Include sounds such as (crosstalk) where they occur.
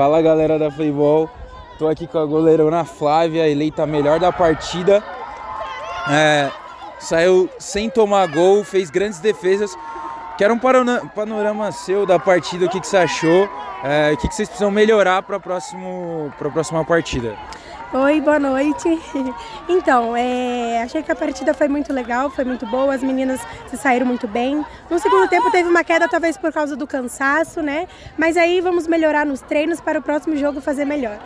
Fala galera da Playboy, tô aqui com a goleirona Flávia, eleita a melhor da partida. É, saiu sem tomar gol, fez grandes defesas. Quero um panorama seu da partida, o que, que você achou, é, o que, que vocês precisam melhorar para a próxima partida. Oi, boa noite. (laughs) Então, é, achei que a partida foi muito legal, foi muito boa, as meninas se saíram muito bem. No segundo tempo teve uma queda, talvez por causa do cansaço, né? Mas aí vamos melhorar nos treinos para o próximo jogo fazer melhor.